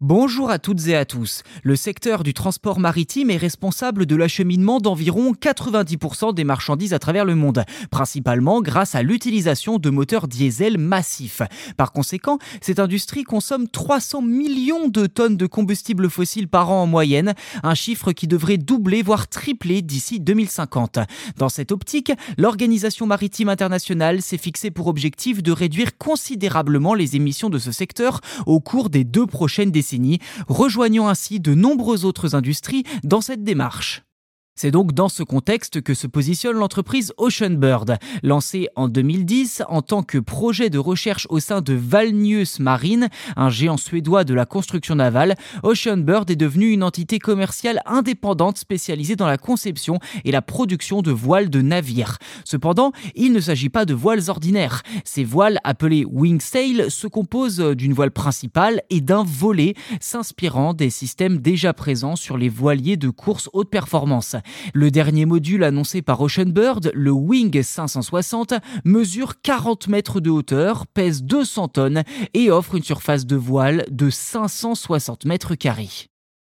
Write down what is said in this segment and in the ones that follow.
Bonjour à toutes et à tous. Le secteur du transport maritime est responsable de l'acheminement d'environ 90% des marchandises à travers le monde, principalement grâce à l'utilisation de moteurs diesel massifs. Par conséquent, cette industrie consomme 300 millions de tonnes de combustible fossile par an en moyenne, un chiffre qui devrait doubler voire tripler d'ici 2050. Dans cette optique, l'Organisation maritime internationale s'est fixée pour objectif de réduire considérablement les émissions de ce secteur au cours des deux prochaines décennies rejoignant ainsi de nombreuses autres industries dans cette démarche. C'est donc dans ce contexte que se positionne l'entreprise Oceanbird. Lancée en 2010 en tant que projet de recherche au sein de Valnius Marine, un géant suédois de la construction navale, Oceanbird est devenue une entité commerciale indépendante spécialisée dans la conception et la production de voiles de navires. Cependant, il ne s'agit pas de voiles ordinaires. Ces voiles, appelées wing sail, se composent d'une voile principale et d'un volet s'inspirant des systèmes déjà présents sur les voiliers de course haute performance. Le dernier module annoncé par Oceanbird, le Wing 560, mesure 40 mètres de hauteur, pèse 200 tonnes et offre une surface de voile de 560 mètres carrés.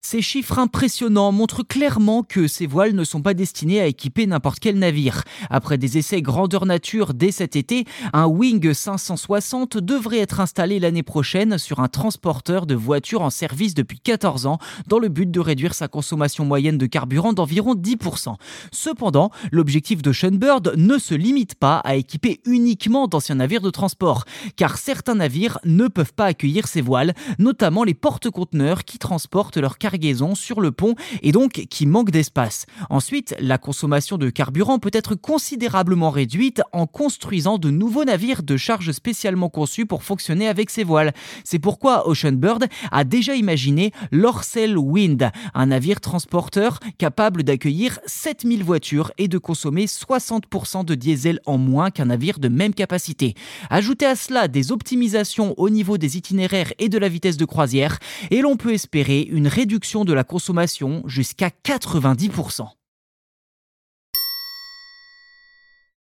Ces chiffres impressionnants montrent clairement que ces voiles ne sont pas destinées à équiper n'importe quel navire. Après des essais grandeur nature dès cet été, un Wing 560 devrait être installé l'année prochaine sur un transporteur de voitures en service depuis 14 ans dans le but de réduire sa consommation moyenne de carburant d'environ 10%. Cependant, l'objectif de Schönbird ne se limite pas à équiper uniquement d'anciens navires de transport, car certains navires ne peuvent pas accueillir ces voiles, notamment les porte-conteneurs qui transportent leurs carburant sur le pont et donc qui manque d'espace. Ensuite, la consommation de carburant peut être considérablement réduite en construisant de nouveaux navires de charge spécialement conçus pour fonctionner avec ces voiles. C'est pourquoi Oceanbird a déjà imaginé l'Orcel Wind, un navire transporteur capable d'accueillir 7000 voitures et de consommer 60% de diesel en moins qu'un navire de même capacité. Ajoutez à cela des optimisations au niveau des itinéraires et de la vitesse de croisière et l'on peut espérer une de la consommation jusqu'à 90%.